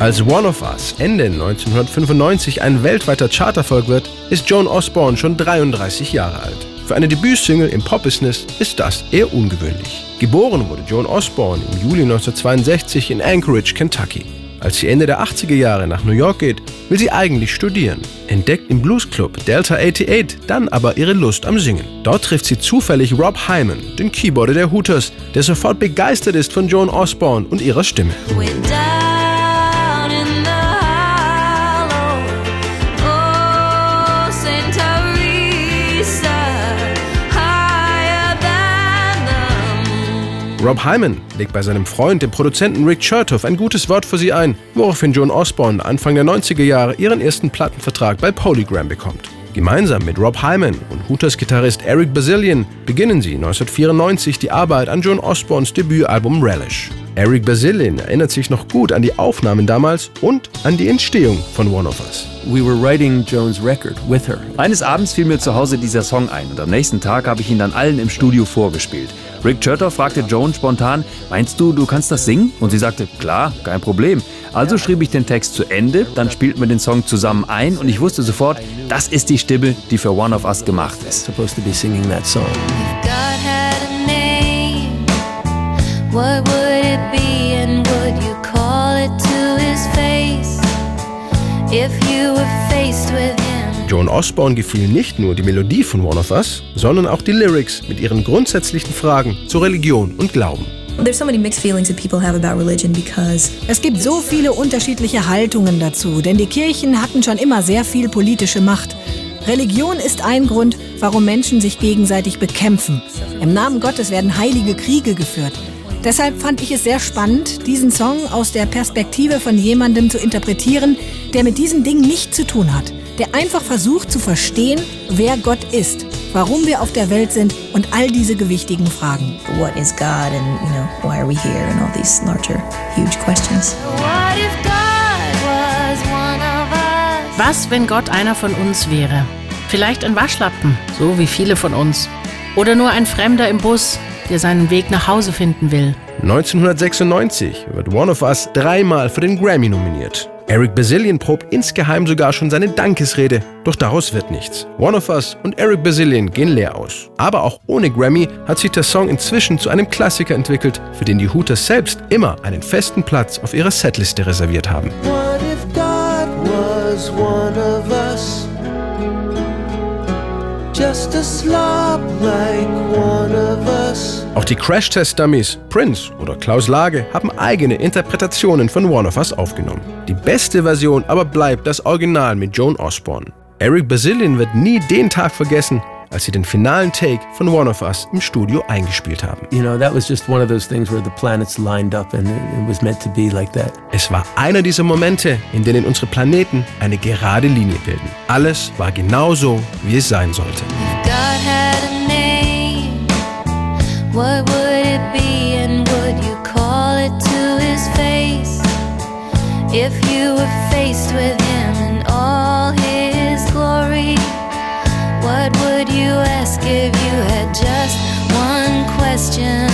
Als One of Us Ende 1995 ein weltweiter Charterfolg wird, ist Joan Osborne schon 33 Jahre alt. Für eine Debütsingle im Pop-Business ist das eher ungewöhnlich. Geboren wurde Joan Osborne im Juli 1962 in Anchorage, Kentucky. Als sie Ende der 80er Jahre nach New York geht, will sie eigentlich studieren, entdeckt im Bluesclub Delta 88 dann aber ihre Lust am Singen. Dort trifft sie zufällig Rob Hyman, den Keyboarder der Hooters, der sofort begeistert ist von Joan Osborne und ihrer Stimme. Rob Hyman legt bei seinem Freund, dem Produzenten Rick Chertoff, ein gutes Wort für sie ein, woraufhin Joan Osborne Anfang der 90er Jahre ihren ersten Plattenvertrag bei Polygram bekommt. Gemeinsam mit Rob Hyman und Hooters-Gitarrist Eric Bazillion beginnen sie 1994 die Arbeit an Joan Osborns Debütalbum Relish. Eric Bazillion erinnert sich noch gut an die Aufnahmen damals und an die Entstehung von One of Us. We were writing Joan's record with her. Eines Abends fiel mir zu Hause dieser Song ein und am nächsten Tag habe ich ihn dann allen im Studio vorgespielt. Rick Chertoff fragte Joan spontan, meinst du, du kannst das singen? Und sie sagte, klar, kein Problem. Also schrieb ich den Text zu Ende, dann spielten wir den Song zusammen ein und ich wusste sofort, das ist die Stimme, die für One of Us gemacht ist. Supposed to be singing that song. What would it be and would you call it to his face if Joan Osborne gefiel nicht nur die Melodie von One of Us, sondern auch die Lyrics mit ihren grundsätzlichen Fragen zu Religion und Glauben. Es gibt so viele unterschiedliche Haltungen dazu, denn die Kirchen hatten schon immer sehr viel politische Macht. Religion ist ein Grund, warum Menschen sich gegenseitig bekämpfen. Im Namen Gottes werden heilige Kriege geführt. Deshalb fand ich es sehr spannend, diesen Song aus der Perspektive von jemandem zu interpretieren, der mit diesen Dingen nichts zu tun hat der einfach versucht zu verstehen, wer Gott ist, warum wir auf der Welt sind und all diese gewichtigen Fragen. What is God and you know why are we here and all these larger huge questions. Was, wenn Gott einer von uns wäre? Vielleicht ein Waschlappen, so wie viele von uns. Oder nur ein Fremder im Bus, der seinen Weg nach Hause finden will. 1996 wird One of Us dreimal für den Grammy nominiert. Eric Bazillion probt insgeheim sogar schon seine Dankesrede, doch daraus wird nichts. One of Us und Eric Bazillion gehen leer aus. Aber auch ohne Grammy hat sich der Song inzwischen zu einem Klassiker entwickelt, für den die Hooters selbst immer einen festen Platz auf ihrer Setliste reserviert haben. What if God was one of us? Just a slob like one of us. Auch die Crash-Test-Dummies, Prince oder Klaus Lage haben eigene Interpretationen von One of Us aufgenommen. Die beste Version aber bleibt das Original mit Joan Osborne. Eric Bazillion wird nie den Tag vergessen, als sie den finalen Take von One of Us im Studio eingespielt haben. You know, that was just one of those things where the planets lined up and it was meant to be like that. Es war einer dieser Momente, in denen unsere Planeten eine gerade Linie bilden. Alles war genau so, wie es sein sollte. What would it be and would you call it to his face if you were faced with him in all his glory? What would you ask if you had just one question?